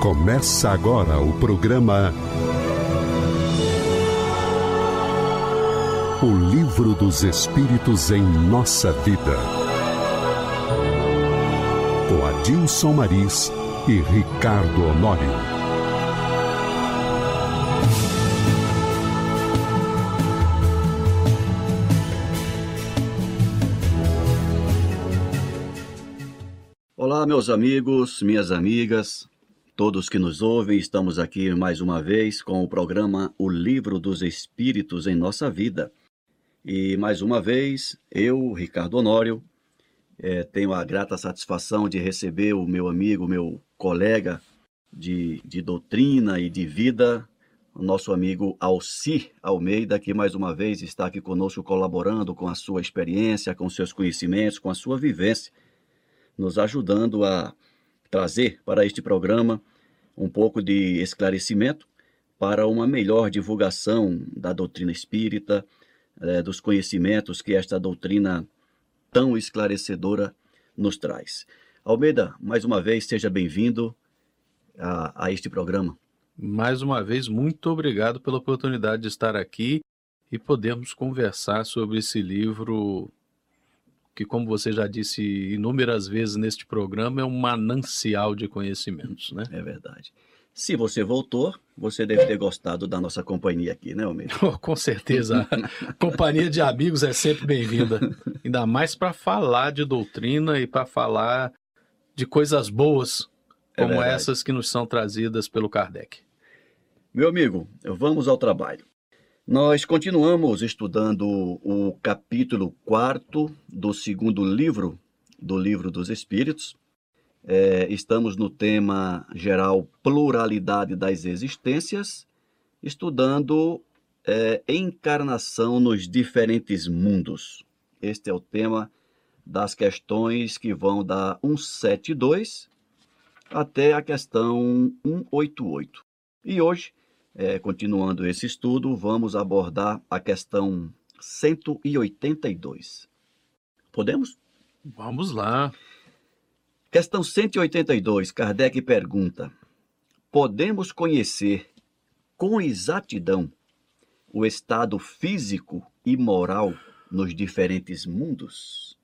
Começa agora o programa O Livro dos Espíritos em Nossa Vida. Com Adilson Maris e Ricardo Honório. Olá, meus amigos, minhas amigas, todos que nos ouvem, estamos aqui mais uma vez com o programa O Livro dos Espíritos em Nossa Vida. E mais uma vez, eu, Ricardo Honório, é, tenho a grata satisfação de receber o meu amigo, meu colega de, de doutrina e de vida, o nosso amigo Alci Almeida, que mais uma vez está aqui conosco colaborando com a sua experiência, com seus conhecimentos, com a sua vivência, nos ajudando a trazer para este programa um pouco de esclarecimento para uma melhor divulgação da doutrina espírita, é, dos conhecimentos que esta doutrina tão esclarecedora nos traz. Almeida, mais uma vez, seja bem-vindo a, a este programa. Mais uma vez, muito obrigado pela oportunidade de estar aqui e podermos conversar sobre esse livro que, como você já disse inúmeras vezes neste programa, é um manancial de conhecimentos, né? É verdade. Se você voltou, você deve ter gostado da nossa companhia aqui, né, Almeida? Oh, com certeza. companhia de amigos é sempre bem-vinda. Ainda mais para falar de doutrina e para falar de coisas boas, como é essas que nos são trazidas pelo Kardec. Meu amigo, vamos ao trabalho. Nós continuamos estudando o capítulo 4 do segundo livro do Livro dos Espíritos. É, estamos no tema geral Pluralidade das Existências, estudando é, encarnação nos diferentes mundos. Este é o tema das questões que vão da 172 até a questão 188. E hoje, é, continuando esse estudo, vamos abordar a questão 182. Podemos? Vamos lá. Questão 182, Kardec pergunta: Podemos conhecer com exatidão o estado físico e moral nos diferentes mundos?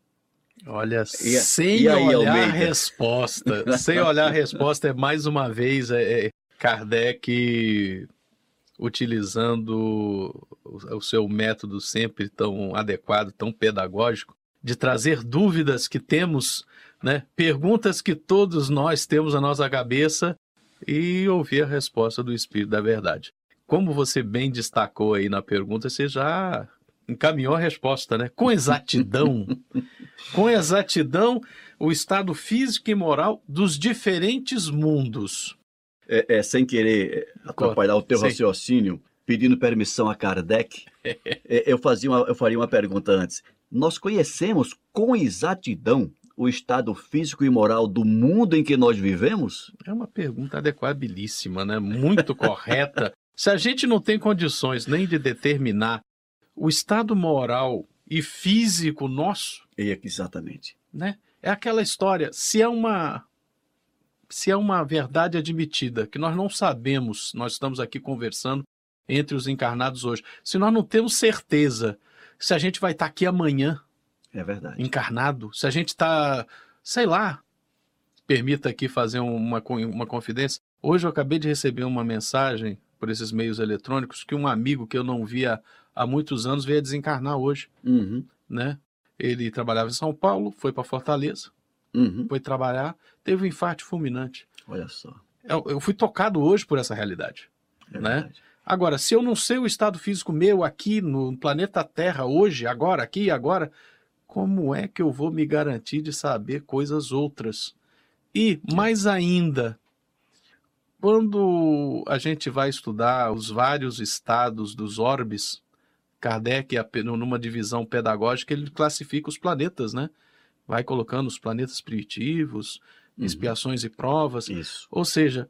Olha, e, sem e aí, olhar Almeida? a resposta, sem olhar a resposta, é mais uma vez é, é Kardec utilizando o, seu método sempre tão adequado, tão pedagógico, de trazer dúvidas que temos né? Perguntas que todos nós temos na nossa cabeça e ouvir a resposta do Espírito da Verdade. Como você bem destacou aí na pergunta, você já encaminhou a resposta, né? Com exatidão. com exatidão, o estado físico e moral dos diferentes mundos. É, é sem querer atrapalhar o teu Sim. raciocínio, pedindo permissão a Kardec, é, eu, fazia uma, eu faria uma pergunta antes. Nós conhecemos com exatidão o estado físico e moral do mundo em que nós vivemos? É uma pergunta adequabilíssima, né? Muito correta. Se a gente não tem condições nem de determinar o estado moral e físico nosso, é exatamente, né? É aquela história, se é uma se é uma verdade admitida que nós não sabemos, nós estamos aqui conversando entre os encarnados hoje. Se nós não temos certeza se a gente vai estar aqui amanhã, é verdade. Encarnado. Se a gente está, sei lá, permita aqui fazer uma, uma confidência. Hoje eu acabei de receber uma mensagem por esses meios eletrônicos que um amigo que eu não via há muitos anos veio a desencarnar hoje. Uhum. Né? Ele trabalhava em São Paulo, foi para Fortaleza, uhum. foi trabalhar, teve um infarto fulminante. Olha só. Eu, eu fui tocado hoje por essa realidade. É né? Verdade. Agora, se eu não sei o estado físico meu aqui no planeta Terra hoje, agora, aqui e agora, como é que eu vou me garantir de saber coisas outras? E, mais ainda, quando a gente vai estudar os vários estados dos orbes, Kardec, numa divisão pedagógica, ele classifica os planetas, né? Vai colocando os planetas primitivos, uhum. expiações e provas. Isso. Ou seja,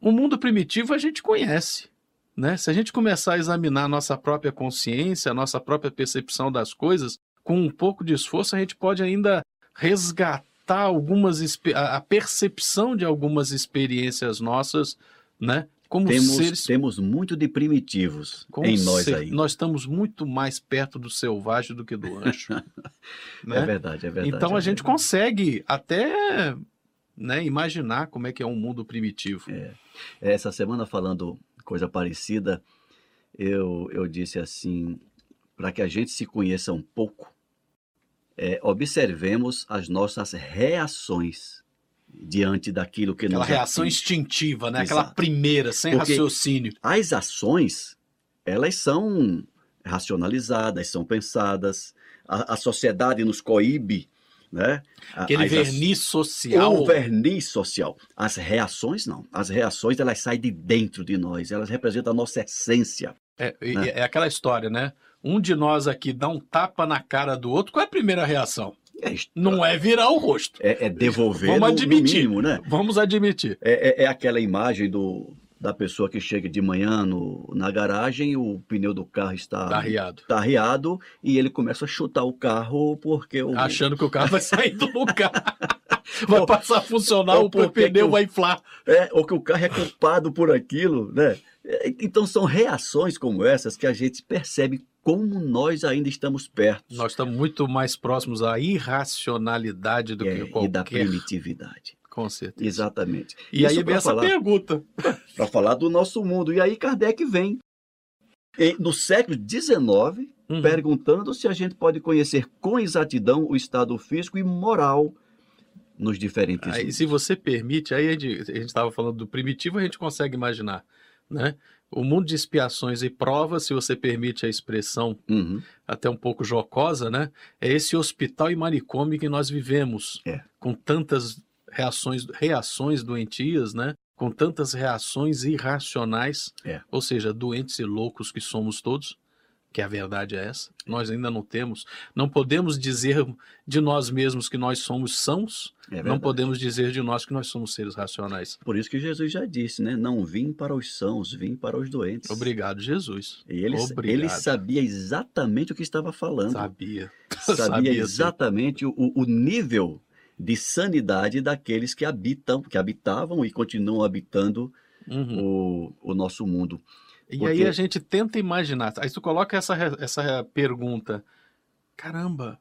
o mundo primitivo a gente conhece. Né? Se a gente começar a examinar a nossa própria consciência, a nossa própria percepção das coisas, com um pouco de esforço, a gente pode ainda resgatar algumas a percepção de algumas experiências nossas, né? Como temos, seres... temos muito de primitivos Com em nós ser... aí. Nós estamos muito mais perto do selvagem do que do anjo. né? É verdade, é verdade. Então é a gente consegue até né, imaginar como é que é um mundo primitivo. É. Essa semana falando coisa parecida, eu, eu disse assim, para que a gente se conheça um pouco, é, observemos as nossas reações diante daquilo que Aquela nos reação atinge. instintiva, né? Exato. Aquela primeira, sem Porque raciocínio. As ações, elas são racionalizadas, são pensadas. A, a sociedade nos coíbe, né? Aquele as, verniz social. O verniz social. As reações não. As reações elas saem de dentro de nós. Elas representam a nossa essência. É, né? é aquela história, né? Um de nós aqui dá um tapa na cara do outro. Qual é a primeira reação? É, não é virar o rosto. É, é devolver Vamos no, admitir. No mínimo, né? Vamos admitir. É, é, é, aquela imagem do, da pessoa que chega de manhã no, na garagem, o pneu do carro está tá arriado. Tá arriado e ele começa a chutar o carro porque o... achando que o carro vai sair do lugar. vai passar a funcionar, o pneu vai inflar. É, ou que o carro é culpado por aquilo, né? É, então são reações como essas que a gente percebe como nós ainda estamos perto. Nós estamos muito mais próximos à irracionalidade do é, que qualquer... E da primitividade. Com certeza. Exatamente. E Isso aí vem essa falar, pergunta. Para falar do nosso mundo. E aí Kardec vem, no século XIX, uhum. perguntando se a gente pode conhecer com exatidão o estado físico e moral nos diferentes aí, Se você permite, aí a gente estava falando do primitivo, a gente consegue imaginar. Né? O mundo de expiações e provas, se você permite a expressão uhum. até um pouco jocosa, né? É esse hospital e manicômio que nós vivemos, é. com tantas reações, reações doentias, né? Com tantas reações irracionais, é. ou seja, doentes e loucos que somos todos que a verdade é essa. Nós ainda não temos, não podemos dizer de nós mesmos que nós somos sãos, é não podemos dizer de nós que nós somos seres racionais. Por isso que Jesus já disse, né? Não vim para os sãos, vim para os doentes. Obrigado, Jesus. E ele, Obrigado. ele sabia exatamente o que estava falando. Sabia. Sabia, sabia exatamente o, o nível de sanidade daqueles que habitam, que habitavam e continuam habitando uhum. o, o nosso mundo. E Porque... aí a gente tenta imaginar. Aí tu coloca essa, essa pergunta. Caramba,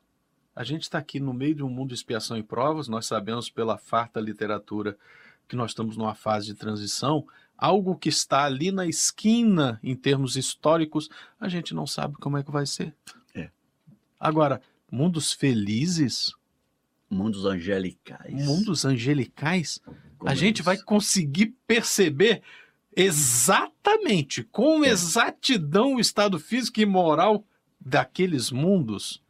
a gente está aqui no meio de um mundo de expiação e provas, nós sabemos pela farta literatura que nós estamos numa fase de transição, algo que está ali na esquina em termos históricos, a gente não sabe como é que vai ser. É. Agora, mundos felizes, mundos angelicais. Mundos angelicais, como a é gente isso? vai conseguir perceber exatamente, com é. exatidão, o estado físico e moral daqueles mundos.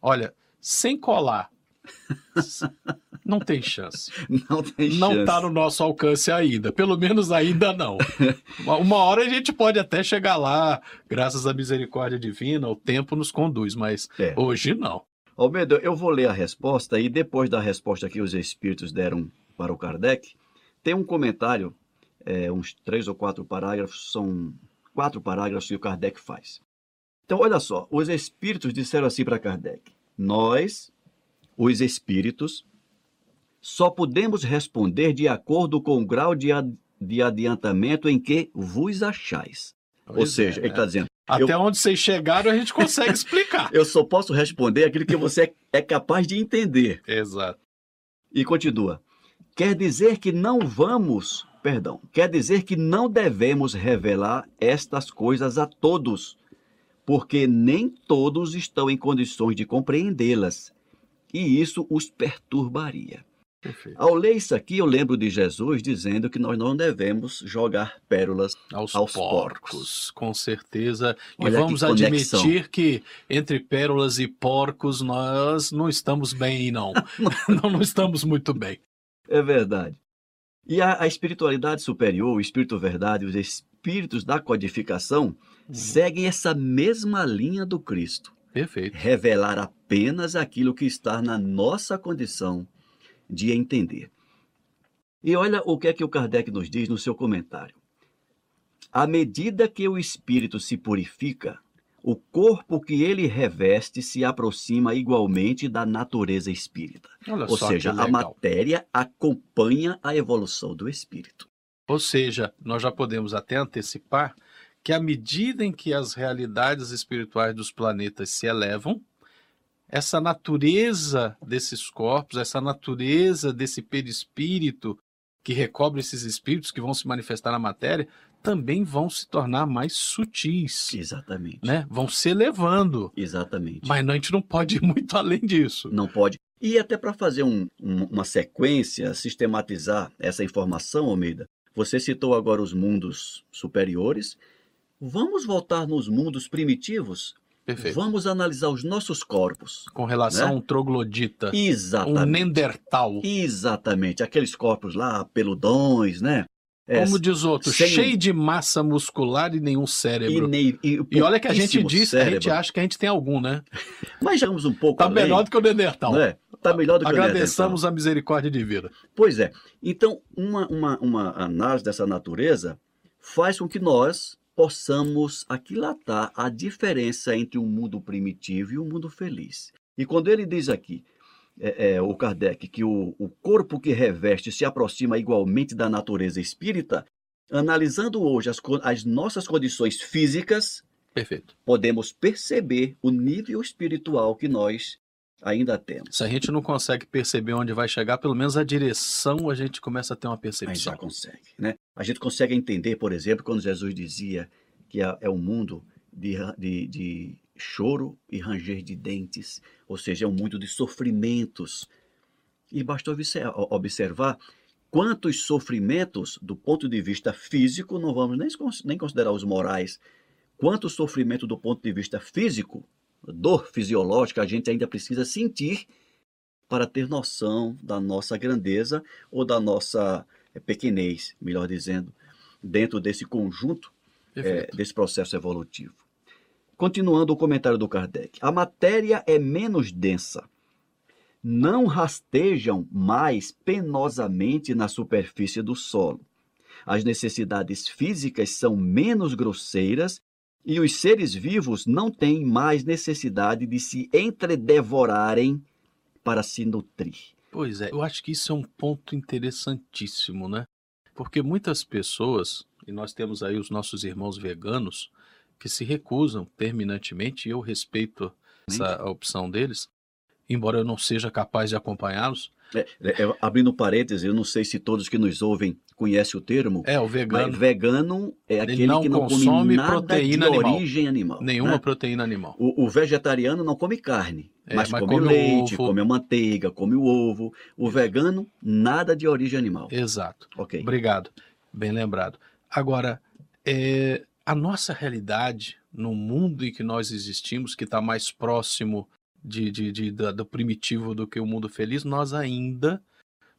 Olha, sem colar. Não tem chance. Não tem chance. Não está no nosso alcance ainda. Pelo menos ainda não. Uma hora a gente pode até chegar lá, graças à misericórdia divina, o tempo nos conduz, mas é. hoje não. Almeida, eu vou ler a resposta e depois da resposta que os espíritos deram para o Kardec, tem um comentário é, uns três ou quatro parágrafos, são quatro parágrafos que o Kardec faz. Então, olha só, os espíritos disseram assim para Kardec: Nós, os espíritos, só podemos responder de acordo com o grau de, ad de adiantamento em que vos achais. Pois Ou seja, é, ele está dizendo. Até eu, onde vocês chegaram, a gente consegue explicar. eu só posso responder aquilo que você é capaz de entender. Exato. E continua. Quer dizer que não vamos perdão, quer dizer que não devemos revelar estas coisas a todos, porque nem todos estão em condições de compreendê-las, e isso os perturbaria. Perfeito. Ao ler isso aqui, eu lembro de Jesus dizendo que nós não devemos jogar pérolas aos, aos porcos. porcos. Com certeza. Olha e vamos que admitir que entre pérolas e porcos nós não estamos bem, não. não, não estamos muito bem. É verdade. E a, a espiritualidade superior, o espírito verdade, os espíritos da codificação uhum. seguem essa mesma linha do Cristo. Perfeito. Revelar apenas aquilo que está na nossa condição de entender. E olha o que é que o Kardec nos diz no seu comentário. À medida que o espírito se purifica, o corpo que ele reveste se aproxima igualmente da natureza espírita. Olha Ou seja, a matéria acompanha a evolução do espírito. Ou seja, nós já podemos até antecipar que à medida em que as realidades espirituais dos planetas se elevam, essa natureza desses corpos, essa natureza desse perispírito que recobre esses espíritos que vão se manifestar na matéria, também vão se tornar mais sutis, Exatamente. né? Vão se elevando. Exatamente. Mas a gente não pode ir muito além disso. Não pode. E até para fazer um- um- uma sequência, sistematizar essa informação, Almeida, você citou agora os mundos superiores. Vamos voltar nos mundos primitivos? Perfeito. Vamos analisar os nossos corpos. Com relação Né? a um troglodita, um Exatamente. Nendertal. Exatamente. Aqueles corpos lá, peludões, né? É, Como diz outro, sem- cheio de massa muscular e nenhum e, cérebro. nem- e E olha que a gente diz, a gente cérebro. acha que a gente tem algum, né? Mas chegamos um pouco Tá além, melhor do que o Neandertal. é? Tá melhor do que o Agradeçamos a misericórdia divina. Pois é. Então, uma, uma, uma análise dessa natureza faz com que nós possamos aquilatar a diferença entre um mundo primitivo e um mundo feliz. E quando ele diz aqui, é, é, o Kardec, que o, o corpo que reveste se aproxima igualmente da natureza espírita, analisando hoje as, as nossas condições físicas, Perfeito. podemos perceber o nível espiritual que nós ainda temos. Se a gente não consegue perceber onde vai chegar, pelo menos a direção a gente começa a ter uma A gente percepção. já consegue, né? A gente consegue entender, por exemplo, quando Jesus dizia que é, é um mundo de, de, de choro e ranger de dentes, ou seja, é um mundo de sofrimentos. E basta obse- observar quantos sofrimentos, do ponto de vista físico, não vamos nem, cons- nem considerar os morais, quanto sofrimento do ponto de vista físico, dor fisiológica, a gente ainda precisa sentir para ter noção da nossa grandeza ou da nossa eh, pequenez, melhor dizendo, dentro desse conjunto, Perfeito. desse processo evolutivo. Continuando o comentário do Kardec. A matéria é menos densa. Não rastejam mais penosamente na superfície do solo. As necessidades físicas são menos grosseiras e os seres vivos não têm mais necessidade de se entredevorarem para se nutrir. Pois é, eu acho que isso é um ponto interessantíssimo, né? Porque muitas pessoas, e nós temos aí os nossos irmãos veganos, que se recusam terminantemente, e eu respeito essa opção deles, embora eu não seja capaz de acompanhá-los. É, é, é, abrindo parênteses, eu não sei se todos que nos ouvem conhecem o termo, É, o vegano, vegano é aquele não que não consome proteína de animal. origem animal. nenhuma né? proteína animal. O, o vegetariano não come carne, É, mas, mas come, come leite, ovo. come a manteiga, come o ovo. O vegano, nada de origem animal. Exato. Ok. Obrigado. Bem lembrado. Agora, é, a nossa realidade no mundo em que nós existimos, que está mais próximo de, de- de- da- do primitivo do que o mundo feliz, nós ainda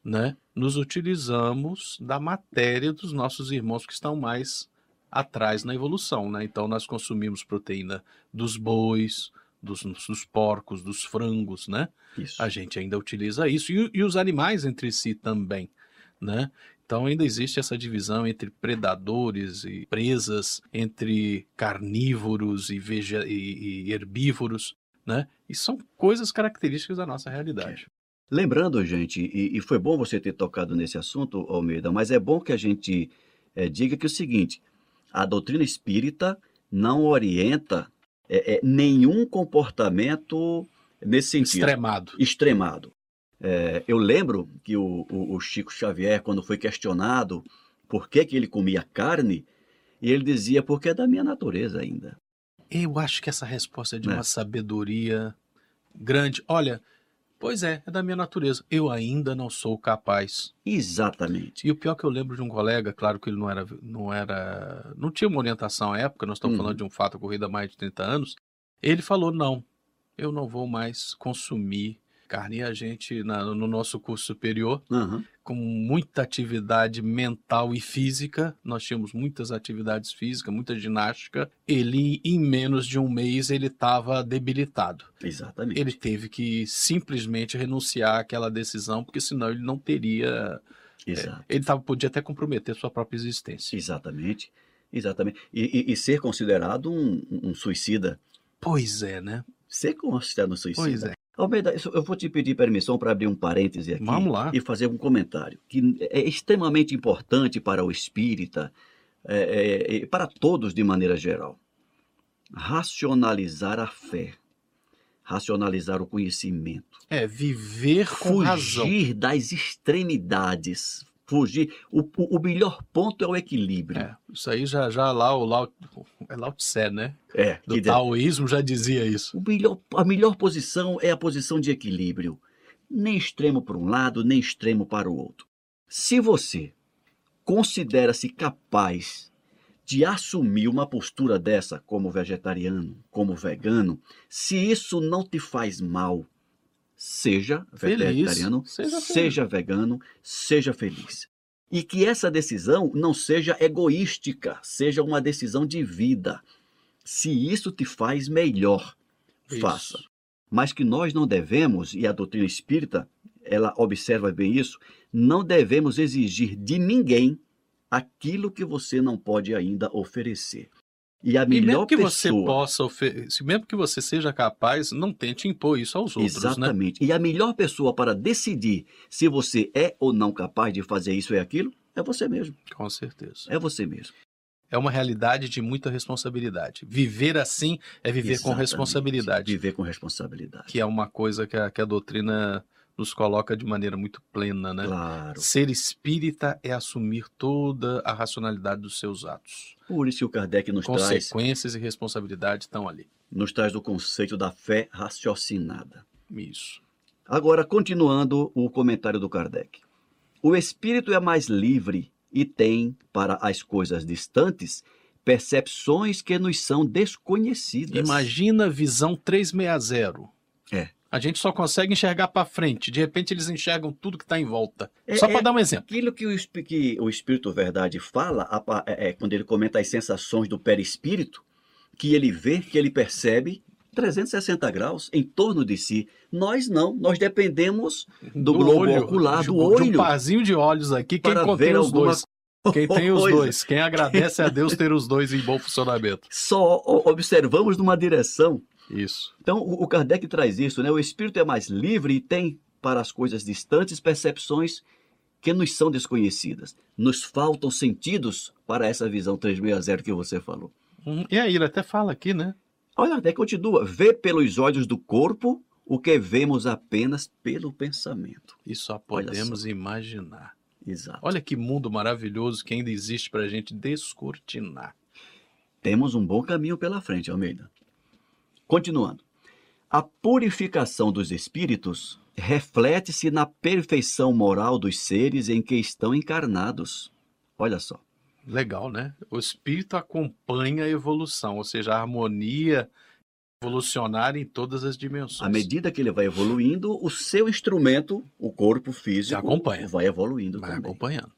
né, nos utilizamos da matéria dos nossos irmãos que estão mais atrás na evolução. Né? Então, nós consumimos proteína dos bois, dos, dos porcos, dos frangos, né? Isso. a gente ainda utiliza isso e, e os animais entre si também, né? Então ainda existe essa divisão entre predadores e presas, entre carnívoros e, veja, e, herbívoros, né? E são coisas características da nossa realidade. Lembrando, gente, e, e foi bom você ter tocado nesse assunto, Almeida, mas é bom que a gente eh, diga que é o seguinte: a doutrina espírita não orienta eh, nenhum comportamento nesse sentido. Extremado. extremado. É, eu lembro que o, o- o Chico Xavier, quando foi questionado por que, que ele comia carne, ele dizia, porque é da minha natureza ainda. Eu acho que essa resposta é de É. uma sabedoria grande. Olha, pois é, é da minha natureza. Eu ainda não sou capaz. Exatamente. E o pior é que eu lembro de um colega, claro que ele não era, não era, não tinha uma orientação à época, nós estamos Uhum. falando de um fato ocorrido há mais de 30 anos. Ele falou: não, eu não vou mais consumir carne. E a gente, na- no nosso curso superior, Aham. com muita atividade mental e física, nós tínhamos muitas atividades físicas, muita ginástica. Ele, em menos de um mês, ele estava debilitado. Exatamente. Ele teve que simplesmente renunciar àquela decisão, porque senão ele não teria Exato. ele tava, podia até comprometer sua própria existência. Exatamente. Exatamente. E, e- e ser considerado um, um suicida. Pois é, né? Você consta no suicídio. Pois é. Almeida, eu vou te pedir permissão para abrir um parêntese aqui e fazer um comentário que é extremamente importante para o espírita, é, é, para todos de maneira geral. Racionalizar a fé, racionalizar o conhecimento, É, viver com razão. fugir das extremidades, fugir. O, o, melhor ponto é o equilíbrio. É, isso aí já, já lá o Lao, é Lao Tse, né? É, Do taoísmo já dizia isso. O melhor, a melhor posição é a posição de equilíbrio. Nem extremo para um lado, nem extremo para o outro. Se você considera-se capaz de assumir uma postura dessa como vegetariano, como vegano, se isso não te faz mal, seja vegetariano, Seja seja, vegano, seja feliz. E que essa decisão não seja egoística, seja uma decisão de vida. Se isso te faz melhor, Isso. faça. Mas que nós não devemos, e a doutrina espírita, ela observa bem isso, não devemos exigir de ninguém aquilo que você não pode ainda oferecer. E a E mesmo melhor que você pessoa, possa oferecer, mesmo que você seja capaz, não tente impor isso aos outros, né? exatamente. E a melhor pessoa para decidir se você é ou não capaz de fazer isso e aquilo é você mesmo. Com certeza. É você mesmo. É uma realidade de muita responsabilidade. Viver assim é viver com Exatamente. responsabilidade, Viver com responsabilidade. que é uma coisa que a, que a doutrina nos coloca de maneira muito plena, né? Claro. Ser espírita é assumir toda a racionalidade dos seus atos. Por isso que o Kardec nos traz, Consequências e responsabilidade estão ali. nos traz o conceito da fé raciocinada. Isso. Agora, continuando o comentário do Kardec. O espírito é mais livre e tem, para as coisas distantes, percepções que nos são desconhecidas. Imagina visão 360. É. A gente só consegue enxergar para frente. De repente eles enxergam tudo que está em volta. É- só para é- dar um exemplo. Aquilo que o, que o Espírito Verdade fala, é, é, quando ele comenta as sensações do perispírito, que ele vê, que ele percebe 360 graus em torno de si. Nós não, nós dependemos do globo ocular, de, do de um olho, parzinho de olhos aqui. Quem contém os alguma dois? Quem tem os dois? Quem agradece a Deus ter os dois em bom funcionamento. Só observamos numa direção. Isso. Então, o Kardec traz isso, né? O espírito é mais livre e tem, para as coisas distantes, percepções que nos são desconhecidas. Nos faltam sentidos para essa visão 360 que você falou. Hum, E aí, ele até fala aqui, né? Olha, até continua. Vê pelos olhos do corpo o que vemos apenas pelo pensamento. E só podemos imaginar. Exato. Olha que mundo maravilhoso que ainda existe para a gente descortinar. Temos um bom caminho pela frente, Almeida. Continuando. A purificação dos espíritos reflete-se na perfeição moral dos seres em que estão encarnados. Olha só. Legal, né? O espírito acompanha a evolução, ou seja, a harmonia evolucionar em todas as dimensões. À medida que ele vai evoluindo, o seu instrumento, o corpo físico, acompanha. vai evoluindo Vai também. acompanhando.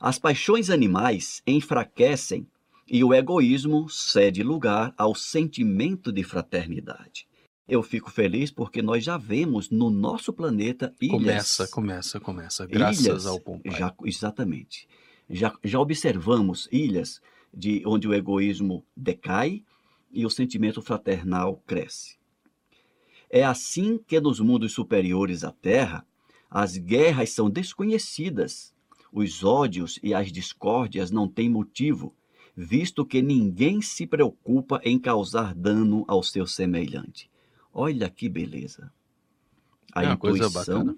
As paixões animais enfraquecem e o egoísmo cede lugar ao sentimento de fraternidade. Eu fico feliz porque nós já vemos no nosso planeta ilhas. Começa, começa, começa. Graças ilhas, ao Pompai. Já, exatamente. Já, já observamos ilhas de onde o egoísmo decai e o sentimento fraternal cresce. É assim que nos mundos superiores à Terra, as guerras são desconhecidas, os ódios e as discórdias não têm motivo, visto que ninguém se preocupa em causar dano ao seu semelhante. Olha que beleza. A É uma coisa intuição bacana.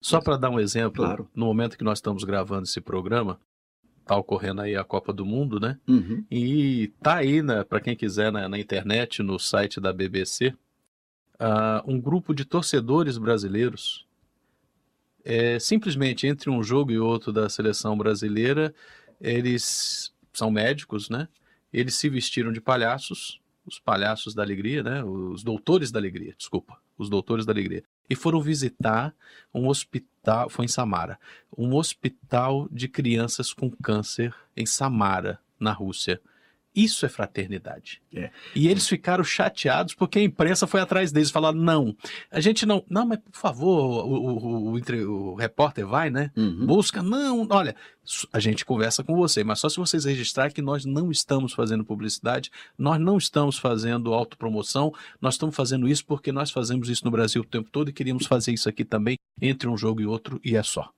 Só para dar um exemplo, Claro. no momento que nós estamos gravando esse programa, tá ocorrendo aí a Copa do Mundo, né? Uhum. E tá aí, né, para quem quiser, na, na internet, no site da BBC, ah, um grupo de torcedores brasileiros. É, simplesmente entre um jogo e outro da seleção brasileira, eles são médicos, né? Eles se vestiram de palhaços, os palhaços da alegria, né? Os doutores da alegria, desculpa, os doutores da alegria. E foram visitar um hospital, foi em Samara, um hospital de crianças com câncer em Samara, na Rússia. Isso é fraternidade. É. E eles ficaram chateados porque a imprensa foi atrás deles falar não, a gente não, não, mas por favor, o, o, o, o repórter vai, né? Uhum. Busca, não, olha, a gente conversa com você, mas só se vocês registrarem que nós não estamos fazendo publicidade, nós não estamos fazendo autopromoção, nós estamos fazendo isso porque nós fazemos isso no Brasil o tempo todo e queríamos fazer isso aqui também, entre um jogo e outro, e é só.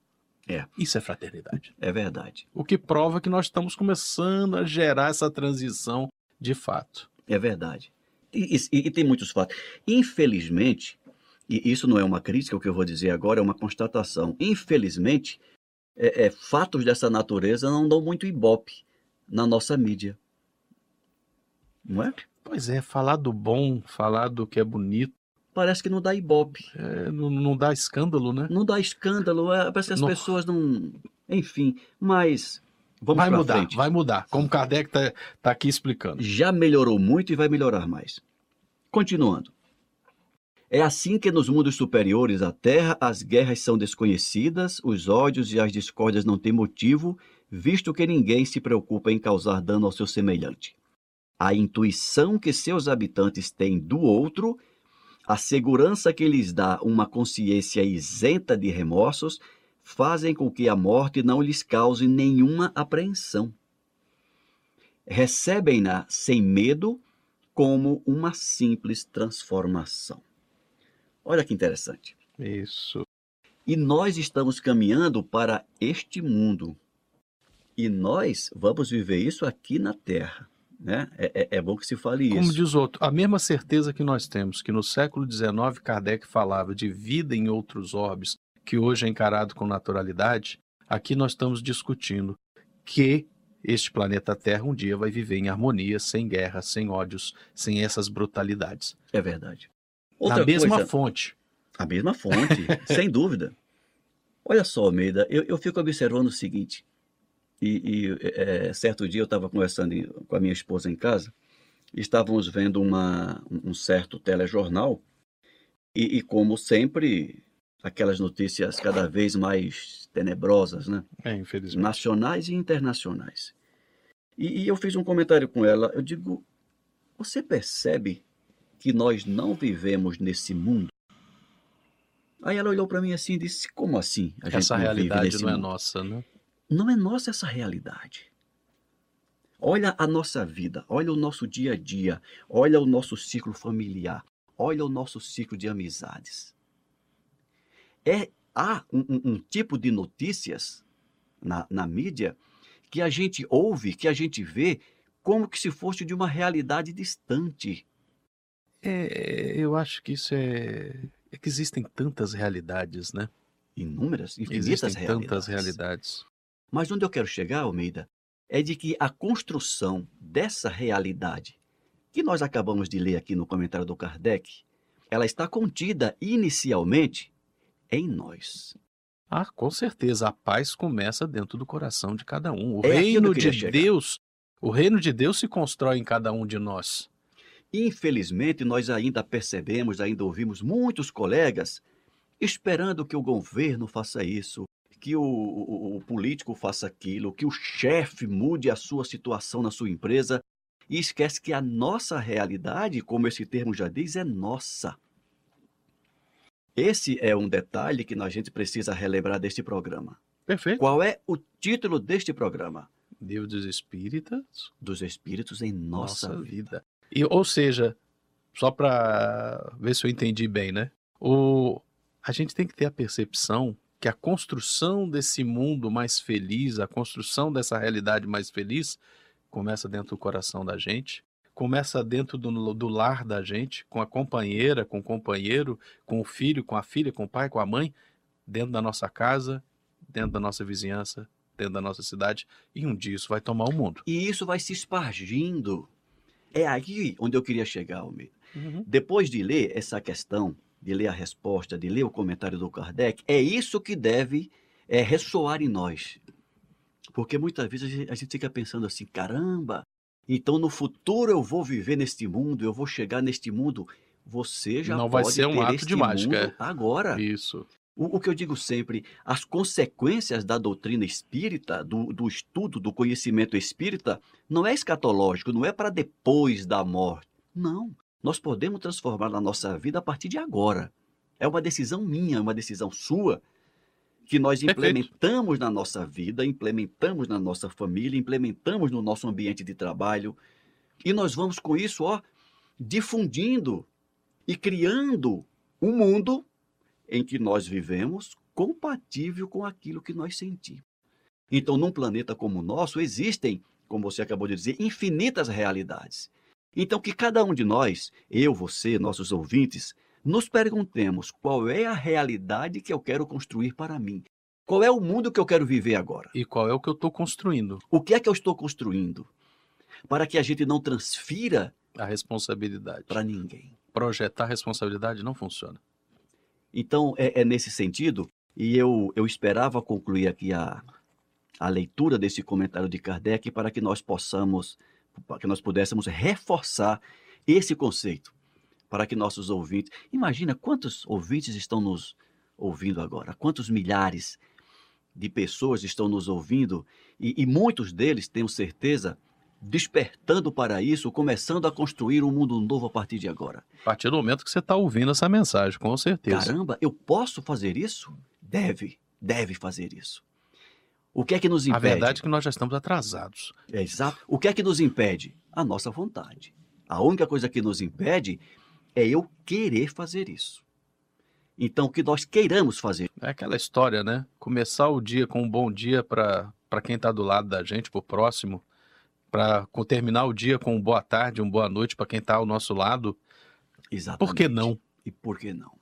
É. Isso é fraternidade. É verdade. O que prova que nós estamos começando a gerar essa transição de fato. É verdade. E, e- e tem muitos fatos. Infelizmente, e isso não é uma crítica, o que eu vou dizer agora é uma constatação. Infelizmente, é- é, fatos dessa natureza não dão muito ibope na nossa mídia. Não é? Pois é, falar do bom, falar do que é bonito, Parece que não dá ibope. é, não, não dá escândalo, né? Não dá escândalo. é, parece que as Não. pessoas não. Enfim, mas. Vamos vai mudar, frente. vai mudar. Como Kardec está tá aqui explicando. já melhorou muito e vai melhorar mais. Continuando. É assim que nos mundos superiores à Terra as guerras são desconhecidas, os ódios e as discórdias não têm motivo, visto que ninguém se preocupa em causar dano ao seu semelhante. A intuição que seus habitantes têm do outro, a segurança que lhes dá uma consciência isenta de remorsos, fazem com que a morte não lhes cause nenhuma apreensão recebem-na sem medo como uma simples transformação. Olha que interessante. Isso. E nós estamos caminhando para este mundo. E nós vamos viver isso aqui na Terra. Né? É, é- é bom que se fale Como isso. diz outro, a mesma certeza que nós temos que no século XIX Kardec falava de vida em outros orbes, que hoje é encarado com naturalidade, aqui nós estamos discutindo que este planeta Terra um dia vai viver em harmonia, sem guerra, sem ódios, sem essas brutalidades. É verdade. Na mesma coisa, fonte. a mesma fonte, sem dúvida. Olha só, Almeida, eu, eu fico observando o seguinte. E, e, é, certo dia eu estava conversando em- com a minha esposa em casa, estávamos vendo uma, um certo telejornal, e, e como sempre, aquelas notícias cada vez mais tenebrosas, né? É, infelizmente. nacionais e internacionais. E, e eu fiz um comentário com ela. Eu digo: você percebe que nós não vivemos nesse mundo? Aí ela olhou para mim assim e disse: como assim? Essa realidade não é mundo?" nossa, né? Não é nossa essa realidade. Olha a nossa vida, olha o nosso dia a dia, olha o nosso ciclo familiar, olha o nosso ciclo de amizades. É, há um, um- um tipo de notícias na, na mídia que a gente ouve, que a gente vê, como que se fosse de uma realidade distante. É, eu acho que isso é. É que existem tantas realidades, né? Inúmeras, infinitas Existem realidades. tantas realidades. Mas onde eu quero chegar, Almeida, é de que a construção dessa realidade, que nós acabamos de ler aqui no comentário do Kardec, ela está contida inicialmente em nós. Ah, com certeza. A paz começa dentro do coração de cada um. O É reino de chegar. Deus, o reino de Deus se constrói em cada um de nós. Infelizmente, nós ainda percebemos, ainda ouvimos muitos colegas esperando que o governo faça isso, que o, o- o político faça aquilo, que o chefe mude a sua situação na sua empresa e esquece que a nossa realidade, como esse termo já diz, é nossa. Esse é um detalhe que a gente precisa relembrar deste programa. Perfeito. Qual é o título deste programa? Deus dos Espíritas, Dos Espíritos em nossa, nossa, vida. vida. E, ou seja, só para ver se eu entendi bem, né? O, a gente tem que ter a percepção que a construção desse mundo mais feliz, a construção dessa realidade mais feliz, começa dentro do coração da gente, começa dentro do, do lar da gente, com a companheira, com o companheiro, com o filho, com a filha, com o pai, com a mãe, dentro da nossa casa, dentro da nossa vizinhança, dentro da nossa cidade, e um dia isso vai tomar o mundo. E isso vai se espargindo. É aí onde eu queria chegar, Almeida. Uhum. Depois de ler essa questão, de ler a resposta, de ler o comentário do Kardec, é isso que deve é, ressoar em nós. Porque muitas vezes a gente, fica pensando assim: caramba, então no futuro eu vou viver neste mundo, eu vou chegar neste mundo. Você já Não vai ser um ato de mágica, mundo agora. Isso. O, o, que eu digo sempre, as consequências da doutrina espírita, do, do estudo, do conhecimento espírita, não é escatológico, não é para depois da morte. Não. Nós podemos transformar a nossa vida a partir de agora. É uma decisão minha, é uma decisão sua, que nós implementamos Perfeito. na nossa vida, implementamos na nossa família, implementamos no nosso ambiente de trabalho. E nós vamos com isso, ó, difundindo e criando um mundo em que nós vivemos compatível com aquilo que nós sentimos. Então, num planeta como o nosso, existem, como você acabou de dizer, infinitas realidades. Então, que cada um de nós, eu, você, nossos ouvintes, nos perguntemos qual é a realidade que eu quero construir para mim. Qual é o mundo que eu quero viver agora? E qual é o que eu estou construindo? O que é que eu estou construindo? Para que a gente não transfira a responsabilidade para ninguém. Projetar responsabilidade não funciona. Então, é, é, nesse sentido, e eu, eu esperava concluir aqui a, a leitura desse comentário de Kardec para que nós possamos, para que nós pudéssemos reforçar esse conceito, para que nossos ouvintes. Imagina quantos ouvintes estão nos ouvindo agora, quantos milhares de pessoas estão nos ouvindo, e, e muitos deles, tenho certeza, despertando para isso, começando a construir um mundo novo a partir de agora. A partir do momento que você está ouvindo essa mensagem, com certeza. Caramba, eu posso fazer isso? Deve, deve fazer isso. O que é que nos impede? A verdade é que nós já estamos atrasados. É exato. O que é que nos impede? A nossa vontade. A única coisa que nos impede é eu querer fazer isso. Então, o que nós queiramos fazer. É aquela história, né? Começar o dia com um bom dia para quem está do lado da gente, para o próximo para terminar o dia com um boa tarde, uma boa noite para quem está ao nosso lado. Exatamente. Por que não? E por que não?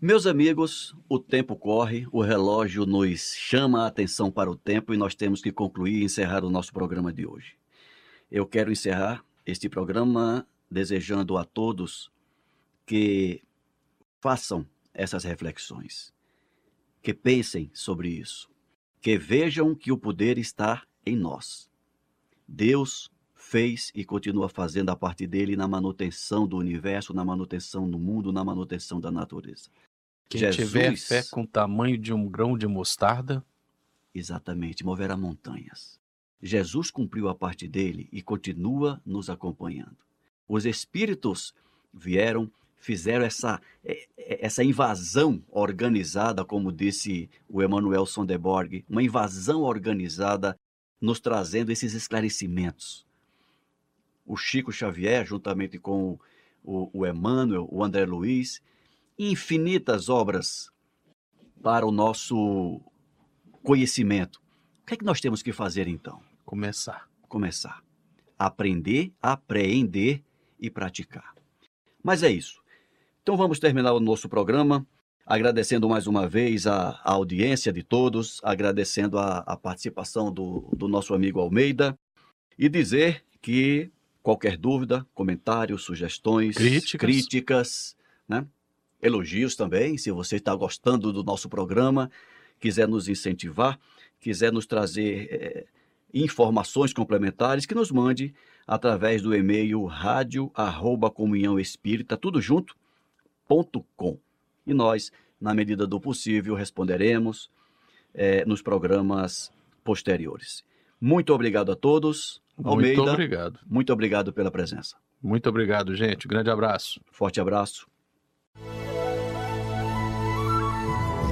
Meus amigos, o tempo corre, o relógio nos chama a atenção para o tempo e nós temos que concluir e encerrar o nosso programa de hoje. Eu quero encerrar este programa desejando a todos que façam essas reflexões, que pensem sobre isso, que vejam que o poder está em nós Deus fez e continua fazendo a parte dele na manutenção do universo, na manutenção do mundo, na manutenção da natureza. Quem Jesus, tiver fé com o tamanho de um grão de mostarda, exatamente, moverá montanhas. Jesus cumpriu a parte dele e continua nos acompanhando. Os espíritos vieram, fizeram essa, é, é, essa invasão organizada, como disse o Emanuel Sonderborg, uma invasão organizada nos trazendo esses esclarecimentos. O Chico Xavier, juntamente com o, o Emmanuel, o André Luiz, infinitas obras para o nosso conhecimento. O que é que nós temos que fazer então? Começar. Começar. Aprender, apreender e praticar. Mas é isso. Então vamos terminar o nosso programa agradecendo mais uma vez a, a audiência de todos, agradecendo a, a participação do, do nosso amigo Almeida e dizer que qualquer dúvida, comentários, sugestões, críticas, críticas né? elogios também, se você está gostando do nosso programa, quiser nos incentivar, quiser nos trazer é, informações complementares, que nos mande através do e-mail rádio arroba comunhão espírita, tudo junto, ponto com e nós, na medida do possível, responderemos é, nos programas posteriores. Muito obrigado a todos. Almeida, muito obrigado. Muito obrigado pela presença. Muito obrigado, gente. grande abraço. Forte abraço.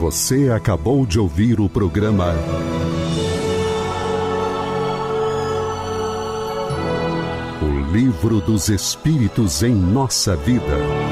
Você acabou de ouvir o programa O Livro dos Espíritos em Nossa Vida